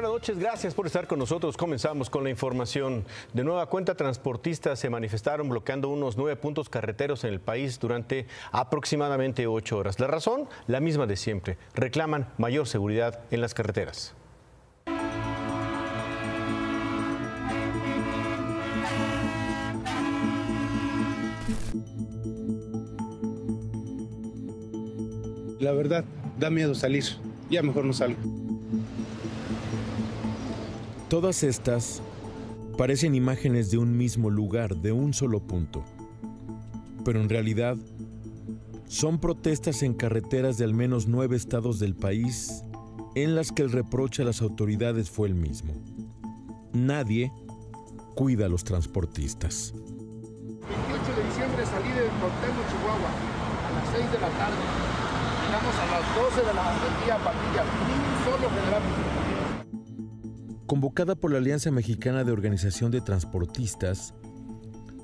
Buenas noches, gracias por estar con nosotros. Comenzamos con la información. De nueva cuenta, transportistas se manifestaron bloqueando unos nueve puntos carreteros en el país durante aproximadamente ocho horas. La razón, la misma de siempre. Reclaman mayor seguridad en las carreteras. La verdad, da miedo salir. Ya mejor no salgo. Todas estas parecen imágenes de un mismo lugar, de un solo punto. Pero en realidad son protestas en carreteras de al menos nueve estados del país en las que el reproche a las autoridades fue el mismo. Nadie cuida a los transportistas. 28 de diciembre salí de Chihuahua, a las 6 de la tarde llegamos a las 12 de la mediodía Patilla, un solo general. Convocada por la Alianza Mexicana de Organización de Transportistas,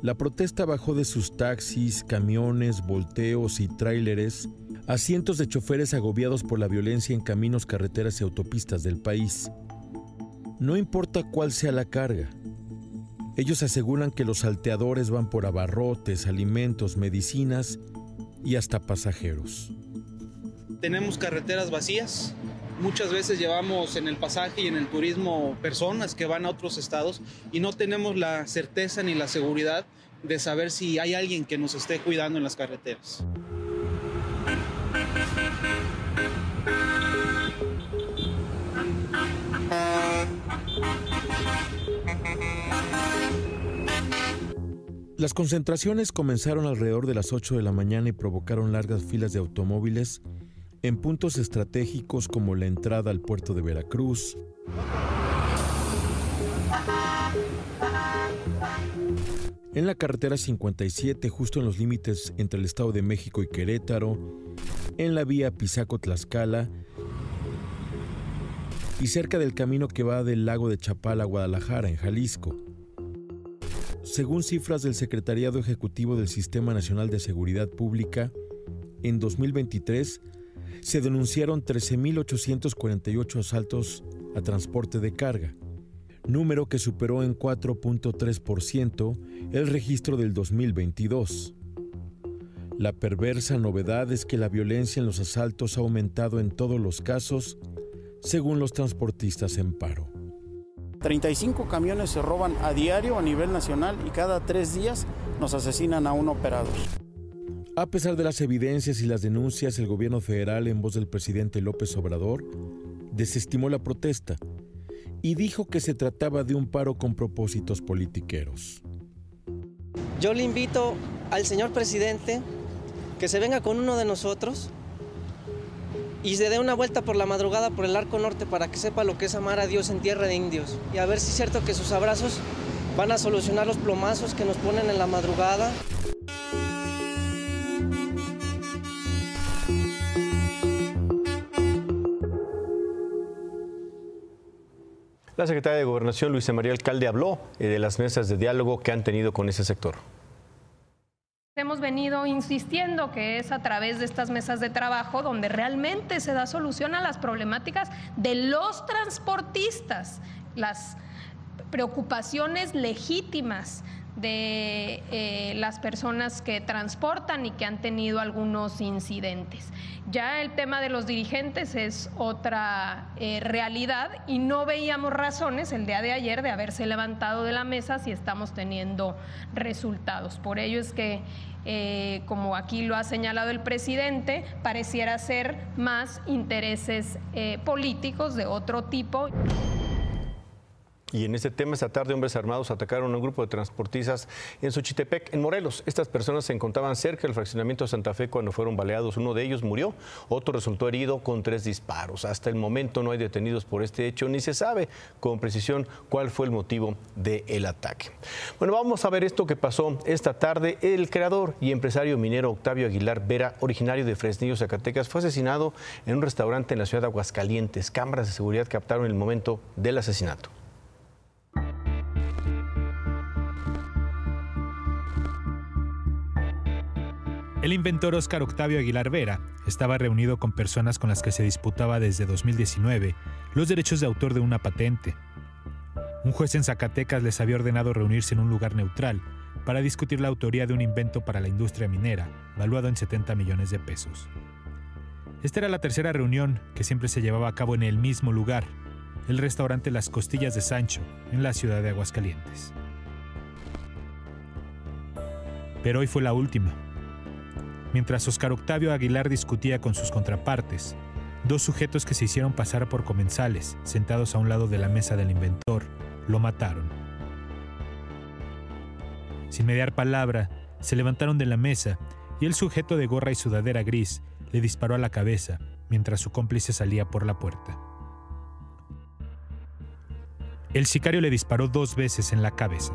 la protesta bajó de sus taxis, camiones, volteos y tráileres a cientos de choferes agobiados por la violencia en caminos, carreteras y autopistas del país. No importa cuál sea la carga. Ellos aseguran que los salteadores van por abarrotes, alimentos, medicinas y hasta pasajeros tenemos carreteras vacías. Muchas veces llevamos en el pasaje y en el turismo personas que van a otros estados y no tenemos la certeza ni la seguridad de saber si hay alguien que nos esté cuidando en las carreteras. Las concentraciones comenzaron alrededor de las 8 de la mañana y provocaron largas filas de automóviles en puntos estratégicos como la entrada al puerto de Veracruz, en la carretera 57 justo en los límites entre el Estado de México y Querétaro, en la vía Pisaco-Tlaxcala y cerca del camino que va del lago de Chapala a Guadalajara, en Jalisco. Según cifras del Secretariado Ejecutivo del Sistema Nacional de Seguridad Pública, en 2023 se denunciaron 13.848 asaltos a transporte de carga, número que superó en 4.3% el registro del 2022. La perversa novedad es que la violencia en los asaltos ha aumentado en todos los casos, según los transportistas en paro. 35 camiones se roban a diario a nivel nacional y cada tres días nos asesinan a un operador. A pesar de las evidencias y las denuncias, el gobierno federal, en voz del presidente López Obrador, desestimó la protesta y dijo que se trataba de un paro con propósitos politiqueros. Yo le invito al señor presidente que se venga con uno de nosotros y se dé una vuelta por la madrugada por el arco norte para que sepa lo que es amar a Dios en tierra de indios y a ver si es cierto que sus abrazos van a solucionar los plomazos que nos ponen en la madrugada. La secretaria de Gobernación, Luisa María Alcalde, habló eh, de las mesas de diálogo que han tenido con ese sector. Hemos venido insistiendo que es a través de estas mesas de trabajo donde realmente se da solución a las problemáticas de los transportistas, las preocupaciones legítimas de eh, las personas que transportan y que han tenido algunos incidentes. Ya el tema de los dirigentes es otra eh, realidad y no veíamos razones el día de ayer de haberse levantado de la mesa si estamos teniendo resultados. Por ello es que, eh, como aquí lo ha señalado el presidente, pareciera ser más intereses políticos de otro tipo. Y en este tema, esta tarde, hombres armados atacaron a un grupo de transportistas en Xochitepec, en Morelos. Estas personas se encontraban cerca del fraccionamiento de Santa Fe cuando fueron baleados. Uno de ellos murió, otro resultó herido con tres disparos. Hasta el momento no hay detenidos por este hecho, ni se sabe con precisión cuál fue el motivo del ataque. Bueno, vamos a ver esto que pasó esta tarde. El creador y empresario minero Octavio Aguilar Vera, originario de Fresnillo, Zacatecas, fue asesinado en un restaurante en la ciudad de Aguascalientes. Cámaras de seguridad captaron el momento del asesinato. El inventor Oscar Octavio Aguilar Vera estaba reunido con personas con las que se disputaba desde 2019 los derechos de autor de una patente. Un juez en Zacatecas les había ordenado reunirse en un lugar neutral para discutir la autoría de un invento para la industria minera, valuado en 70 millones de pesos. Esta era la tercera reunión que siempre se llevaba a cabo en el mismo lugar, el restaurante Las Costillas de Sancho, en la ciudad de Aguascalientes. Pero hoy fue la última. Mientras Oscar Octavio Aguilar discutía con sus contrapartes, dos sujetos que se hicieron pasar por comensales, sentados a un lado de la mesa del inventor, lo mataron. Sin mediar palabra, se levantaron de la mesa y el sujeto de gorra y sudadera gris le disparó a la cabeza mientras su cómplice salía por la puerta. El sicario le disparó dos veces en la cabeza.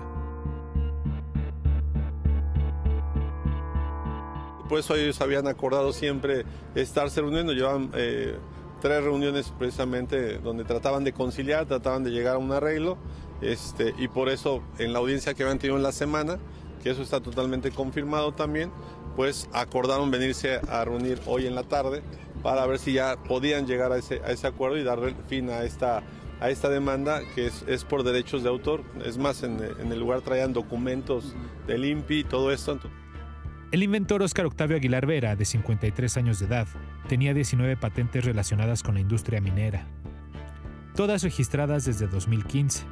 Por eso ellos habían acordado siempre estarse reuniendo, llevaban eh, tres reuniones precisamente donde trataban de conciliar, trataban de llegar a un arreglo, este, y por eso en la audiencia que habían tenido en la semana, que eso está totalmente confirmado también, pues acordaron venirse a reunir hoy en la tarde para ver si ya podían llegar a ese, acuerdo y dar fin a esta, a esta demanda que es, por derechos de autor. Es más, en el lugar traían documentos del INPI y todo esto. El inventor Oscar Octavio Aguilar Vera, de 53 años de edad, tenía 19 patentes relacionadas con la industria minera, todas registradas desde 2015.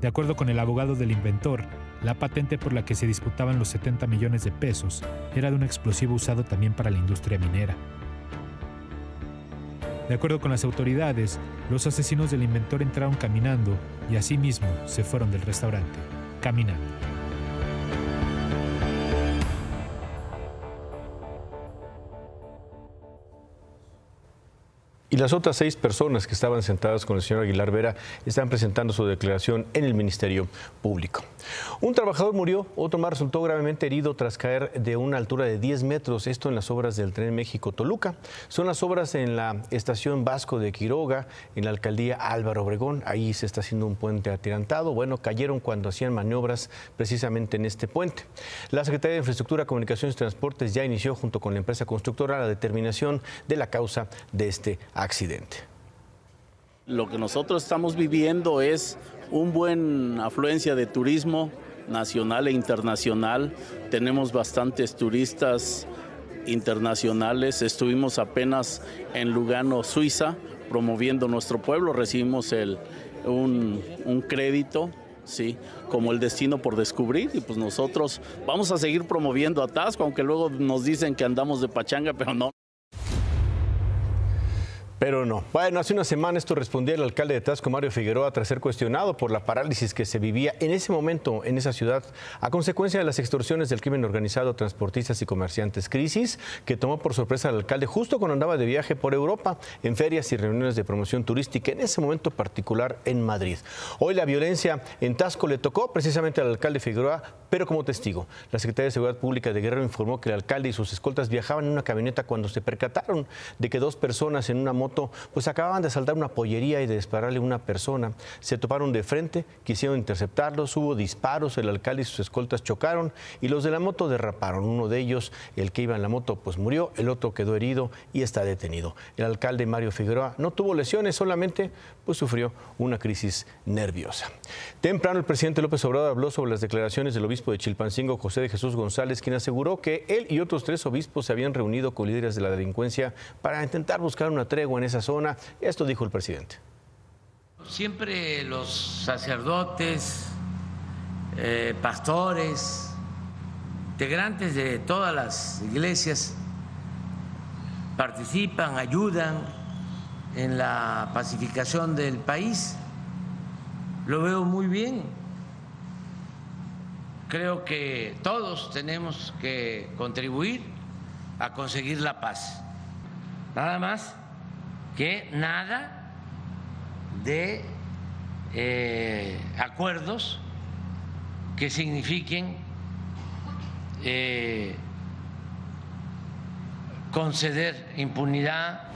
De acuerdo con el abogado del inventor, la patente por la que se disputaban los 70 millones de pesos era de un explosivo usado también para la industria minera. De acuerdo con las autoridades, los asesinos del inventor entraron caminando y asimismo se fueron del restaurante, caminando. Y las otras seis personas que estaban sentadas con el señor Aguilar Vera están presentando su declaración en el Ministerio Público. Un trabajador murió, otro más resultó gravemente herido tras caer de una altura de 10 metros, esto en las obras del Tren México-Toluca. Son las obras en la estación Vasco de Quiroga, en la alcaldía Álvaro Obregón. Ahí se está haciendo un puente atirantado. Bueno, cayeron cuando hacían maniobras precisamente en este puente. La Secretaría de Infraestructura, Comunicaciones y Transportes ya inició junto con la empresa constructora la determinación de la causa de este accidente. Lo que nosotros estamos viviendo es un buen afluencia de turismo nacional e internacional. Tenemos bastantes turistas internacionales. Estuvimos apenas en Lugano, Suiza, promoviendo nuestro pueblo. Recibimos el, un, un crédito sí, como el destino por descubrir y pues nosotros vamos a seguir promoviendo Atasco, aunque luego nos dicen que andamos de pachanga, pero no. Pero no. Bueno, hace una semana esto respondía el alcalde de Tasco, Mario Figueroa, tras ser cuestionado por la parálisis que se vivía en ese momento en esa ciudad a consecuencia de las extorsiones del crimen organizado, transportistas y comerciantes. Crisis que tomó por sorpresa al alcalde justo cuando andaba de viaje por Europa en ferias y reuniones de promoción turística, en ese momento particular en Madrid. Hoy la violencia en Tasco le tocó precisamente al alcalde Figueroa, pero como testigo. La Secretaría de Seguridad Pública de Guerrero informó que el alcalde y sus escoltas viajaban en una camioneta cuando se percataron de que dos personas en una moto pues acababan de saltar una pollería y de dispararle a una persona. Se toparon de frente, quisieron interceptarlos, hubo disparos, el alcalde y sus escoltas chocaron y los de la moto derraparon. Uno de ellos, el que iba en la moto, pues murió, el otro quedó herido y está detenido. El alcalde Mario Figueroa no tuvo lesiones, solamente pues sufrió una crisis nerviosa. Temprano el presidente López Obrador habló sobre las declaraciones del obispo de Chilpancingo, José de Jesús González, quien aseguró que él y otros tres obispos se habían reunido con líderes de la delincuencia para intentar buscar una tregua en esa zona. Esto dijo el presidente. Siempre los sacerdotes, eh, pastores, integrantes de todas las iglesias participan, ayudan en la pacificación del país. Lo veo muy bien. Creo que todos tenemos que contribuir a conseguir la paz. Nada más que nada de eh, acuerdos que signifiquen eh, conceder impunidad.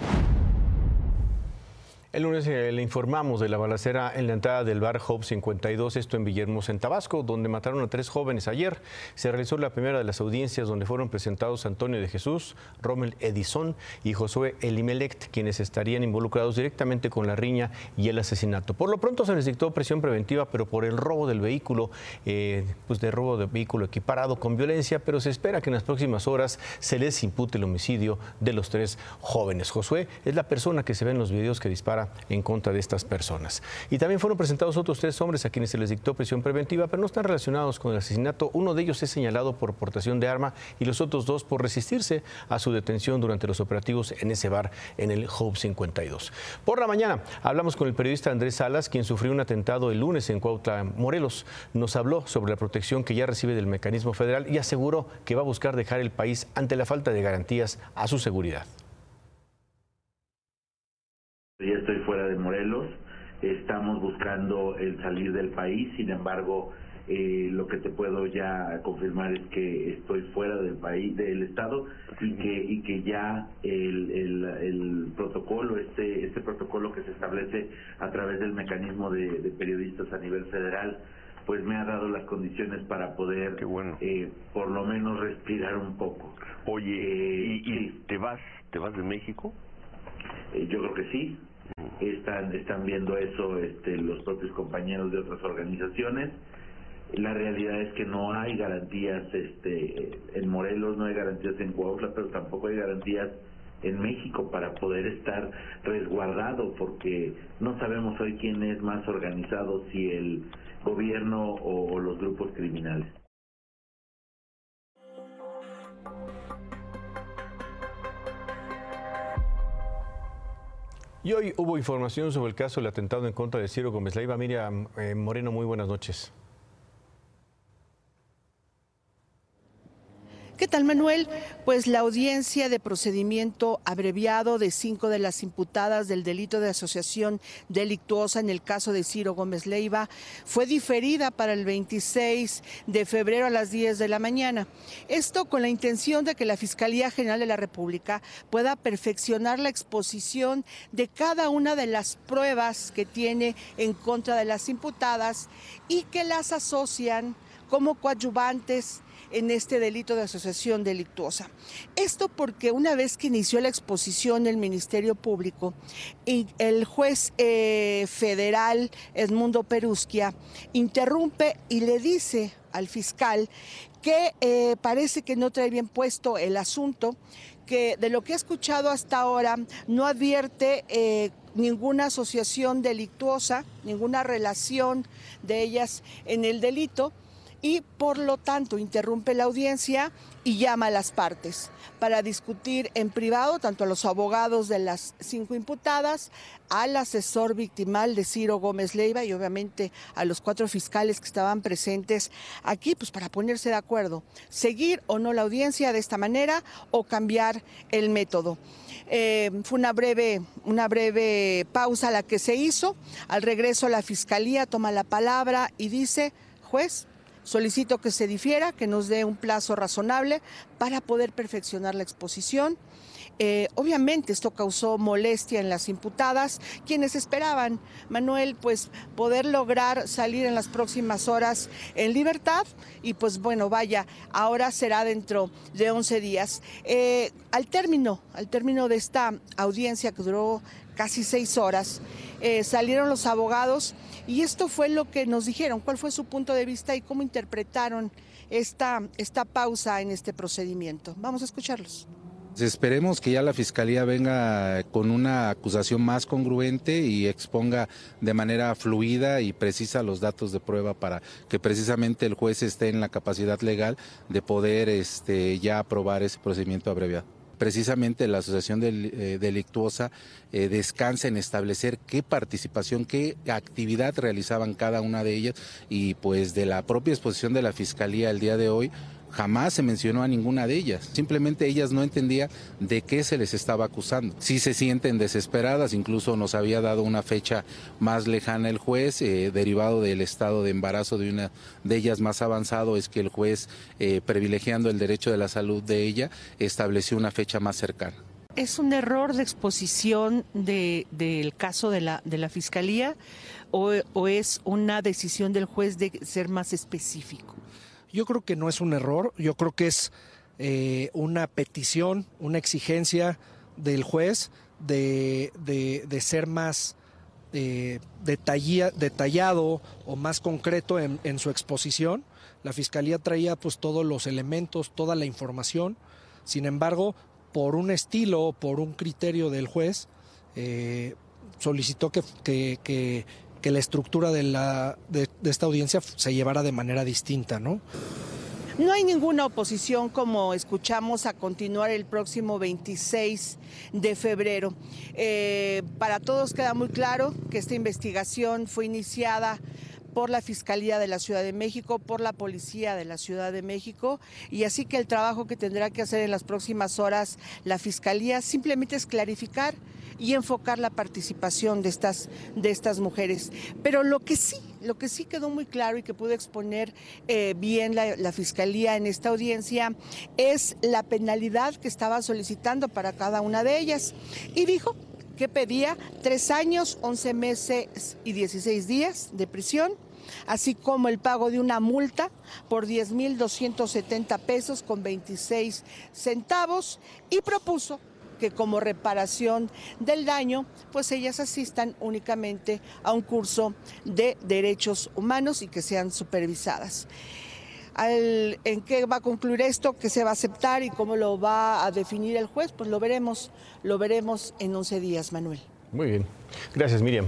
El lunes eh, le informamos de la balacera en la entrada del bar Hope 52, esto en Villahermosa, en Tabasco, donde mataron a tres jóvenes ayer. Se realizó la primera de las audiencias donde fueron presentados Antonio de Jesús, Rommel Edison y Josué Elimelect, quienes estarían involucrados directamente con la riña y el asesinato. Por lo pronto se les dictó presión preventiva, pero por el robo del vehículo, eh, pues de robo de vehículo equiparado con violencia, pero se espera que en las próximas horas se les impute el homicidio de los tres jóvenes. Josué es la persona que se ve en los videos que dispara en contra de estas personas. Y también fueron presentados otros tres hombres a quienes se les dictó prisión preventiva, pero no están relacionados con el asesinato. Uno de ellos es señalado por portación de arma y los otros dos por resistirse a su detención durante los operativos en ese bar en el Hope 52. Por la mañana hablamos con el periodista Andrés Salas, quien sufrió un atentado el lunes en Cuautla, Morelos. Nos habló sobre la protección que ya recibe del mecanismo federal y aseguró que va a buscar dejar el país ante la falta de garantías a su seguridad. Ya estoy fuera de Morelos, estamos buscando el salir del país, sin embargo, eh, lo que te puedo ya confirmar es que estoy fuera del país, del estado y que y que ya el, el, el protocolo, este este protocolo que se establece a través del mecanismo de, periodistas a nivel federal, pues me ha dado las condiciones para poder, eh, por lo menos respirar un poco. Oye, ¿y, y te vas te vas de México? Eh, yo creo que sí están están viendo eso este, los propios compañeros de otras organizaciones. La realidad es que no hay garantías este en Morelos no hay garantías en Coahuila pero tampoco hay garantías en México para poder estar resguardado porque no sabemos hoy quién es más organizado si el gobierno o los grupos criminales Y hoy hubo información sobre el caso del atentado en contra de Ciro Gómez Leiva. Miriam eh, Moreno, muy buenas noches. ¿Qué tal, Manuel? Pues la audiencia de procedimiento abreviado de cinco de las imputadas del delito de asociación delictuosa en el caso de Ciro Gómez Leiva fue diferida para el 26 de febrero a las 10 de la mañana. Esto con la intención de que la Fiscalía General de la República pueda perfeccionar la exposición de cada una de las pruebas que tiene en contra de las imputadas y que las asocian como coadyuvantes en este delito de asociación delictuosa. Esto porque una vez que inició la exposición del Ministerio Público, el juez eh, federal Edmundo Perusquia interrumpe y le dice al fiscal que eh, parece que no trae bien puesto el asunto, que de lo que he escuchado hasta ahora no advierte eh, ninguna asociación delictuosa, ninguna relación de ellas en el delito y por lo tanto interrumpe la audiencia y llama a las partes para discutir en privado tanto a los abogados de las cinco imputadas, al asesor victimal de Ciro Gómez Leiva y obviamente a los cuatro fiscales que estaban presentes aquí, pues para ponerse de acuerdo, seguir o no la audiencia de esta manera o cambiar el método. Eh, fue una breve, una breve pausa la que se hizo. Al regreso la fiscalía toma la palabra y dice, juez, Solicito que se difiera, que nos dé un plazo razonable para poder perfeccionar la exposición. Eh, obviamente esto causó molestia en las imputadas, quienes esperaban, Manuel, pues poder lograr salir en las próximas horas en libertad y pues bueno, vaya, ahora será dentro de 11 días. Eh, al término, al término de esta audiencia que duró casi seis horas, eh, salieron los abogados y esto fue lo que nos dijeron, cuál fue su punto de vista y cómo interpretaron esta, esta pausa en este procedimiento. Vamos a escucharlos. Esperemos que ya la Fiscalía venga con una acusación más congruente y exponga de manera fluida y precisa los datos de prueba para que precisamente el juez esté en la capacidad legal de poder este, ya aprobar ese procedimiento abreviado precisamente la asociación eh, delictuosa eh, descansa en establecer qué participación, qué actividad realizaban cada una de ellas y pues de la propia exposición de la Fiscalía el día de hoy Jamás se mencionó a ninguna de ellas. Simplemente ellas no entendían de qué se les estaba acusando. Sí se sienten desesperadas, incluso nos había dado una fecha más lejana el juez, eh, derivado del estado de embarazo de una de ellas más avanzado, es que el juez, eh, privilegiando el derecho de la salud de ella, estableció una fecha más cercana. ¿Es un error de exposición del caso de la, de la Fiscalía o, es una decisión del juez de ser más específico? Yo creo que no es un error, yo creo que es eh, una petición, una exigencia del juez de, ser más eh, detallado o más concreto en, su exposición. La fiscalía traía pues todos los elementos, toda la información. Sin embargo, por un estilo, por un criterio del juez, eh, solicitó que, la estructura de, la, de, esta audiencia se llevara de manera distinta, ¿no? No hay ninguna oposición, como escuchamos, a continuar el próximo 26 de febrero. Eh, para todos queda muy claro que esta investigación fue iniciada por la Fiscalía de la Ciudad de México, por la Policía de la Ciudad de México, y así que el trabajo que tendrá que hacer en las próximas horas la Fiscalía simplemente es clarificar y enfocar la participación de estas, de estas mujeres. Pero lo que sí, lo que sí quedó muy claro y que pudo exponer eh, bien la, la, Fiscalía en esta audiencia es la penalidad que estaba solicitando para cada una de ellas. Y dijo que pedía tres años, once meses y dieciséis días de prisión, así como el pago de una multa por diez mil setenta pesos con 26 centavos y propuso que como reparación del daño, pues ellas asistan únicamente a un curso de derechos humanos y que sean supervisadas en qué va a concluir esto, qué se va a aceptar y cómo lo va a definir el juez, pues lo veremos, lo veremos en 11 días, Manuel. Muy bien. Gracias, Miriam.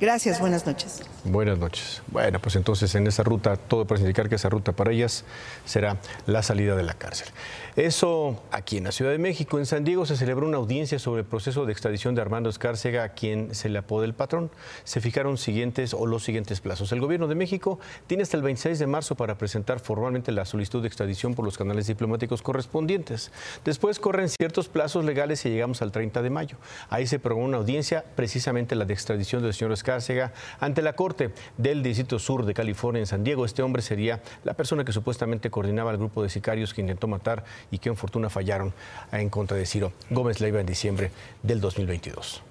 Gracias, buenas noches. Buenas noches. Bueno, pues entonces en esa ruta, todo para indicar que esa ruta para ellas será la salida de la cárcel. Eso aquí en la Ciudad de México, en San Diego, se celebró una audiencia sobre el proceso de extradición de Armando Escárcega, a quien se le apoda el patrón. Se fijaron siguientes o los siguientes plazos. El gobierno de México tiene hasta el 26 de marzo para presentar formalmente la solicitud de extradición por los canales diplomáticos correspondientes. Después corren ciertos plazos legales y llegamos al 30 de mayo. Ahí se programó una audiencia, precisamente la de extradición del señor Escárcega, ante la Corte del Distrito Sur de California en San Diego. Este hombre sería la persona que supuestamente coordinaba el grupo de sicarios que intentó matar y que en fortuna fallaron en contra de Ciro Gómez Leiva en diciembre del 2022.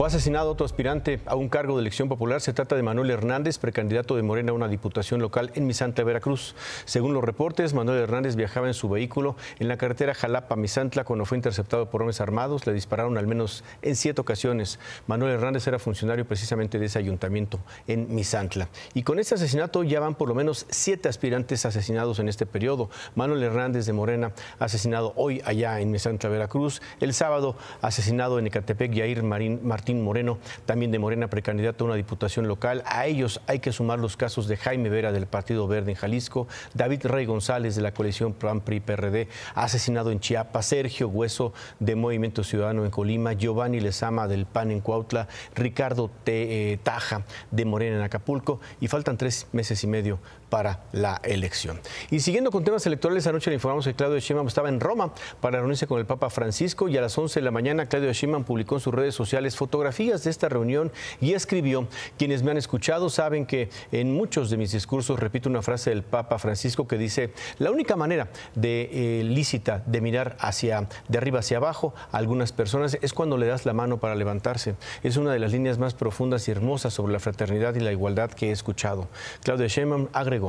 Fue asesinado otro aspirante a un cargo de elección popular. Se trata de Manuel Hernández, precandidato de Morena a una diputación local en Misantla, Veracruz. Según los reportes, Manuel Hernández viajaba en su vehículo en la carretera Jalapa-Misantla cuando fue interceptado por hombres armados. Le dispararon al menos en siete ocasiones. Manuel Hernández era funcionario precisamente de ese ayuntamiento en Misantla. Y con este asesinato ya van por lo menos siete aspirantes asesinados en este periodo. Manuel Hernández de Morena, asesinado hoy allá en Misantla, Veracruz. El sábado, asesinado en Ecatepec, Yair Marín, Martín Moreno, también de Morena, precandidato a una diputación local. A ellos hay que sumar los casos de Jaime Vera del Partido Verde en Jalisco, David Rey González de la coalición PRAN-PRI-PRD, asesinado en Chiapas, Sergio Hueso de Movimiento Ciudadano en Colima, Giovanni Lezama del PAN en Cuautla, Ricardo T. Eh, Taja de Morena en Acapulco y faltan tres meses y medio para la elección. Y siguiendo con temas electorales, anoche le informamos que Claudio Sheinbaum estaba en Roma para reunirse con el Papa Francisco y a las 11 de la mañana Claudio Sheinbaum publicó en sus redes sociales fotografías de esta reunión y escribió, quienes me han escuchado saben que en muchos de mis discursos repito una frase del Papa Francisco que dice, la única manera de eh, lícita de mirar hacia de arriba hacia abajo a algunas personas es cuando le das la mano para levantarse. Es una de las líneas más profundas y hermosas sobre la fraternidad y la igualdad que he escuchado. Claudio Sheinbaum agregó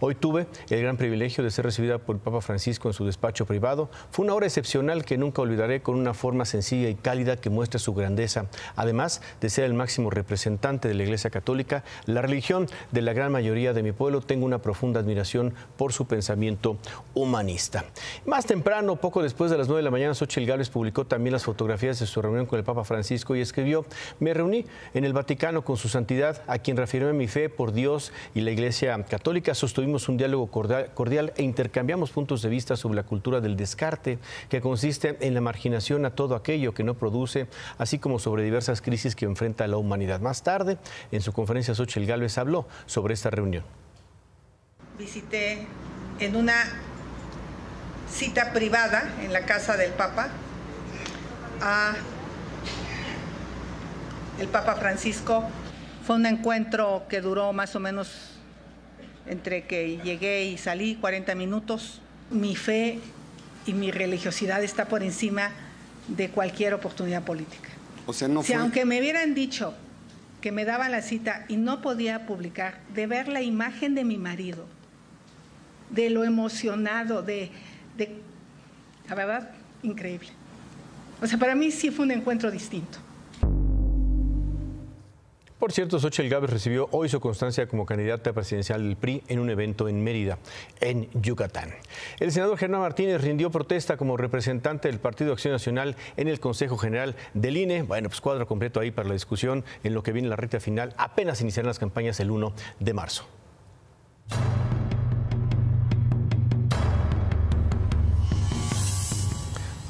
Hoy tuve el gran privilegio de ser recibida por el Papa Francisco en su despacho privado. Fue una hora excepcional que nunca olvidaré con una forma sencilla y cálida que muestra su grandeza. Además de ser el máximo representante de la Iglesia Católica, la religión de la gran mayoría de mi pueblo, tengo una profunda admiración por su pensamiento humanista. Más temprano, poco después de las 9 de la mañana, Xochitl Gálvez publicó también las fotografías de su reunión con el Papa Francisco y escribió, me reuní en el Vaticano con su santidad, a quien reafirmé mi fe por Dios y la Iglesia Católica sostuvimos un diálogo cordial, e intercambiamos puntos de vista sobre la cultura del descarte, que consiste en la marginación a todo aquello que no produce, así como sobre diversas crisis que enfrenta la humanidad. Más tarde, en su conferencia, Xochitl Gálvez habló sobre esta reunión. Visité en una cita privada en la casa del Papa a el Papa Francisco. Fue un encuentro que duró más o menos entre que llegué y salí 40 minutos. Mi fe y mi religiosidad está por encima de cualquier oportunidad política. O sea, no si fue... aunque me hubieran dicho que me daban la cita y no podía publicar, de ver la imagen de mi marido, de lo emocionado, de, de la verdad, increíble. O sea, para mí sí fue un encuentro distinto. Por cierto, Xochitl Gávez recibió hoy su constancia como candidata presidencial del PRI en un evento en Mérida, en Yucatán. El senador Germán Martínez rindió protesta como representante del Partido Acción Nacional en el Consejo General del INE. Bueno, pues cuadro completo ahí para la discusión en lo que viene la recta final. Apenas iniciarán las campañas el 1 de marzo.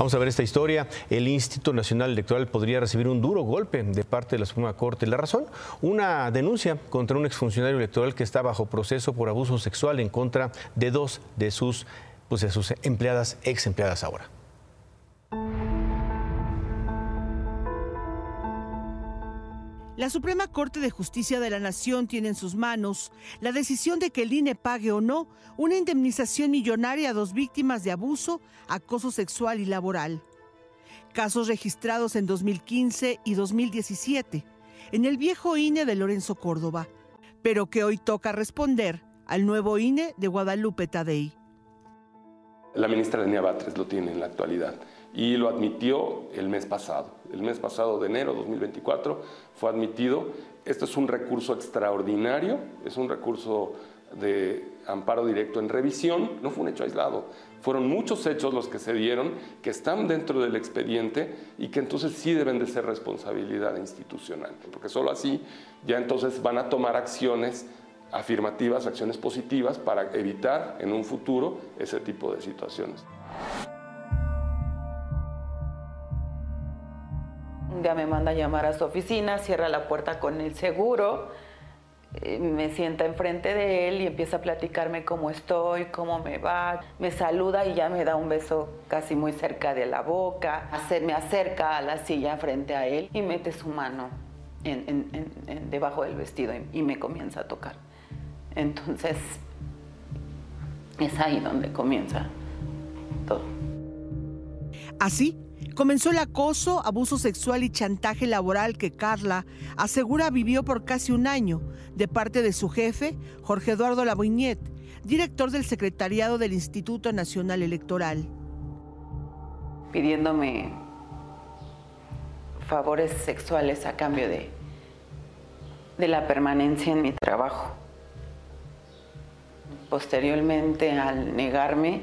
Vamos a ver esta historia. El Instituto Nacional Electoral podría recibir un duro golpe de parte de la Suprema Corte. La razón, una denuncia contra un exfuncionario electoral que está bajo proceso por abuso sexual en contra de dos de sus, pues de sus empleadas, ex empleadas ahora. La Suprema Corte de Justicia de la Nación tiene en sus manos la decisión de que el INE pague o no una indemnización millonaria a dos víctimas de abuso, acoso sexual y laboral. Casos registrados en 2015 y 2017 en el viejo INE de Lorenzo Córdoba, pero que hoy toca responder al nuevo INE de Guadalupe Tadei. La ministra Lenia Batres lo tiene en la actualidad y lo admitió el mes pasado. El mes pasado de enero 2024 fue admitido. Este es un recurso extraordinario, es un recurso de amparo directo en revisión, no fue un hecho aislado. Fueron muchos hechos los que se dieron, que están dentro del expediente y que entonces sí deben de ser responsabilidad institucional, porque solo así ya entonces van a tomar acciones afirmativas, acciones positivas para evitar en un futuro ese tipo de situaciones. Un día me manda a llamar a su oficina, cierra la puerta con el seguro, eh, me sienta enfrente de él y empieza a platicarme cómo estoy, cómo me va. Me saluda y ya me da un beso casi muy cerca de la boca. me acerca a la silla frente a él y mete su mano debajo del vestido y, y me comienza a tocar. Entonces, es ahí donde comienza todo. Así comenzó el acoso, abuso sexual y chantaje laboral que Carla asegura vivió por casi un año de parte de su jefe, Jorge Eduardo Labuñet, director del Secretariado del Instituto Nacional Electoral. Pidiéndome favores sexuales a cambio de, de la permanencia en mi trabajo. Posteriormente, al negarme,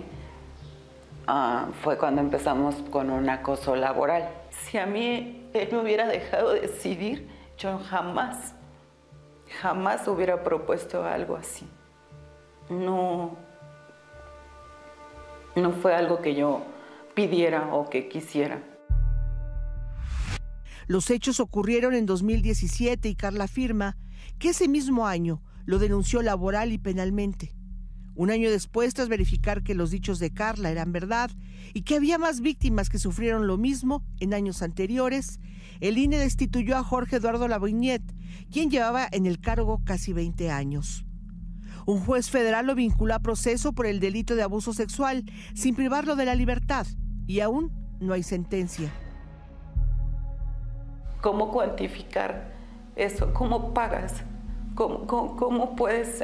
Ah, fue cuando empezamos con un acoso laboral. Si a mí él me hubiera dejado decidir, yo jamás, jamás hubiera propuesto algo así. No, no fue algo que yo pidiera o que quisiera. Los hechos ocurrieron en 2017 y Carla afirma que ese mismo año lo denunció laboral y penalmente. Un año después, tras verificar que los dichos de Carla eran verdad y que había más víctimas que sufrieron lo mismo en años anteriores, el INE destituyó a Jorge Eduardo Laviñet, quien llevaba en el cargo casi 20 años. Un juez federal lo vinculó a proceso por el delito de abuso sexual, sin privarlo de la libertad, y aún no hay sentencia. ¿Cómo cuantificar eso? ¿Cómo pagas? ¿Cómo, cómo puedes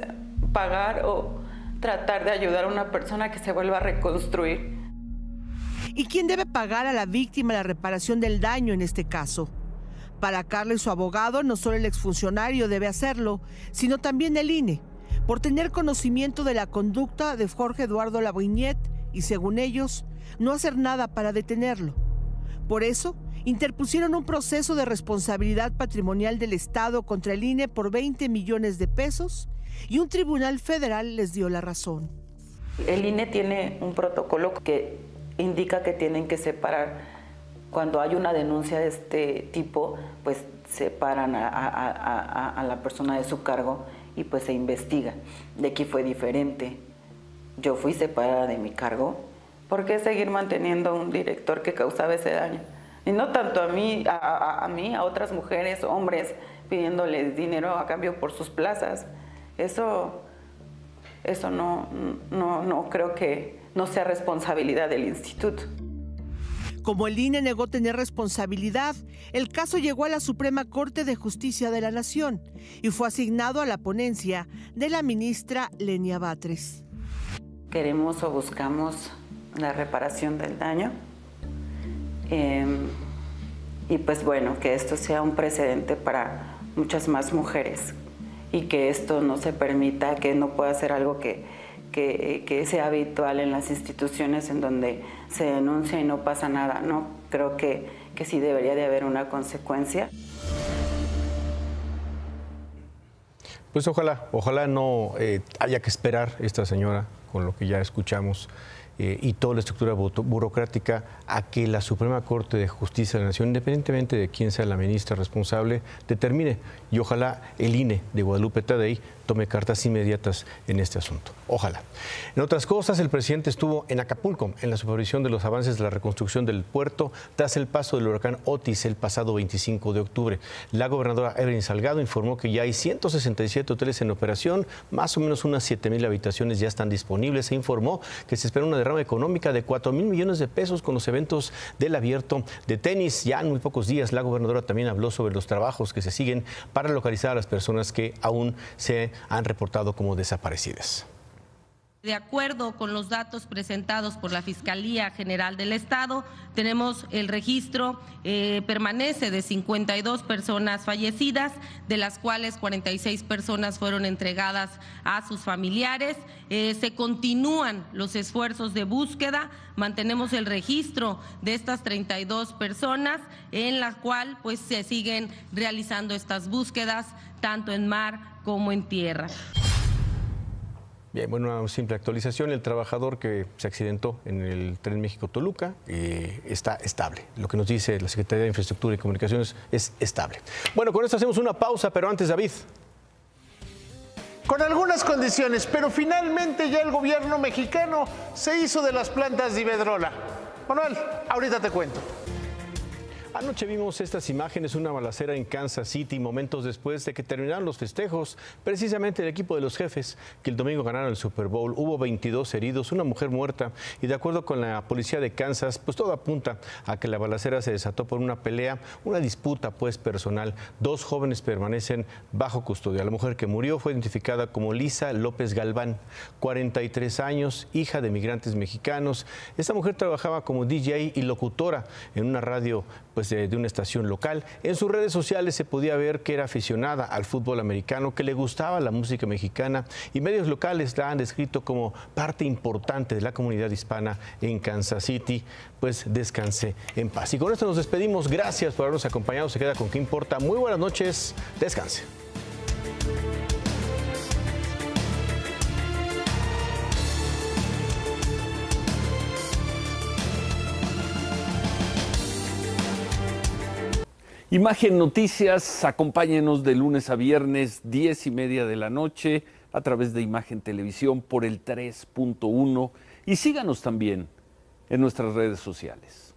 pagar o tratar de ayudar a una persona que se vuelva a reconstruir. ¿Y quién debe pagar a la víctima la reparación del daño en este caso? Para Carla y su abogado, no solo el exfuncionario debe hacerlo, sino también el INE, por tener conocimiento de la conducta de Jorge Eduardo Laviñet y, según ellos, no hacer nada para detenerlo. Por eso, interpusieron un proceso de responsabilidad patrimonial del Estado contra el INE por 20 millones de pesos y un tribunal federal les dio la razón. El INE tiene un protocolo que indica que tienen que separar, cuando hay una denuncia de este tipo, pues separan a, la persona de su cargo y pues se investiga. De aquí fue diferente. Yo fui separada de mi cargo. ¿Por qué seguir manteniendo un director que causaba ese daño? Y no tanto a mí, a, a mí, a otras mujeres, hombres, pidiéndoles dinero a cambio por sus plazas. Eso eso no, no, no creo que no sea responsabilidad del instituto. Como el INE negó tener responsabilidad, el caso llegó a la Suprema Corte de Justicia de la Nación y fue asignado a la ponencia de la ministra Lenia Batres. Queremos o buscamos la reparación del daño em, y pues bueno, que esto sea un precedente para muchas más mujeres y que esto no se permita, que no pueda ser algo que, que, sea habitual en las instituciones en donde se denuncia y no pasa nada, ¿no? Creo que, que sí debería de haber una consecuencia. Pues ojalá, ojalá no eh, haya que esperar esta señora con lo que ya escuchamos eh, y toda la estructura burocrática a que la Suprema Corte de Justicia de la Nación, independientemente de quién sea la ministra responsable, determine y ojalá el INE de Guadalupe Tadei tome cartas inmediatas en este asunto. Ojalá. En otras cosas, el presidente estuvo en Acapulco en la supervisión de los avances de la reconstrucción del puerto tras el paso del huracán Otis el pasado 25 de octubre. La gobernadora Evelyn Salgado informó que ya hay 167 hoteles en operación, más o menos unas 7 mil habitaciones ya están disponibles. Se informó que se espera una derrama económica de 4 mil millones de pesos con los eventos del abierto de tenis. Ya en muy pocos días, la gobernadora también habló sobre los trabajos que se siguen para localizar a las personas que aún se han reportado como desaparecidas. De acuerdo con los datos presentados por la Fiscalía General del Estado, tenemos el registro eh, permanece de 52 personas fallecidas, de las cuales 46 personas fueron entregadas a sus familiares. Eh, se continúan los esfuerzos de búsqueda, mantenemos el registro de estas 32 personas, en la cual pues se siguen realizando estas búsquedas tanto en mar como en tierra. Bien, bueno, una simple actualización. El trabajador que se accidentó en el tren México-Toluca eh, está estable. Lo que nos dice la Secretaría de Infraestructura y Comunicaciones es estable. Bueno, con esto hacemos una pausa, pero antes, David. Con algunas condiciones, pero finalmente ya el gobierno mexicano se hizo de las plantas de Iberdrola. Manuel, ahorita te cuento. Anoche vimos estas imágenes, una balacera en Kansas City, momentos después de que terminaron los festejos. Precisamente el equipo de los jefes, que el domingo ganaron el Super Bowl, hubo 22 heridos, una mujer muerta. Y de acuerdo con la policía de Kansas, pues todo apunta a que la balacera se desató por una pelea, una disputa pues personal. Dos jóvenes permanecen bajo custodia. La mujer que murió fue identificada como Lisa López Galván, 43 años, hija de migrantes mexicanos. Esta mujer trabajaba como DJ y locutora en una radio pues, de, una estación local. En sus redes sociales se podía ver que era aficionada al fútbol americano, que le gustaba la música mexicana y medios locales la han descrito como parte importante de la comunidad hispana en Kansas City. Pues descanse en paz. Y con esto nos despedimos. Gracias por habernos acompañado. Se queda con qué importa. Muy buenas noches. Descanse. Imagen Noticias, acompáñenos de lunes a viernes, 10 y media de la noche, a través de Imagen Televisión por el 3.1 y síganos también en nuestras redes sociales.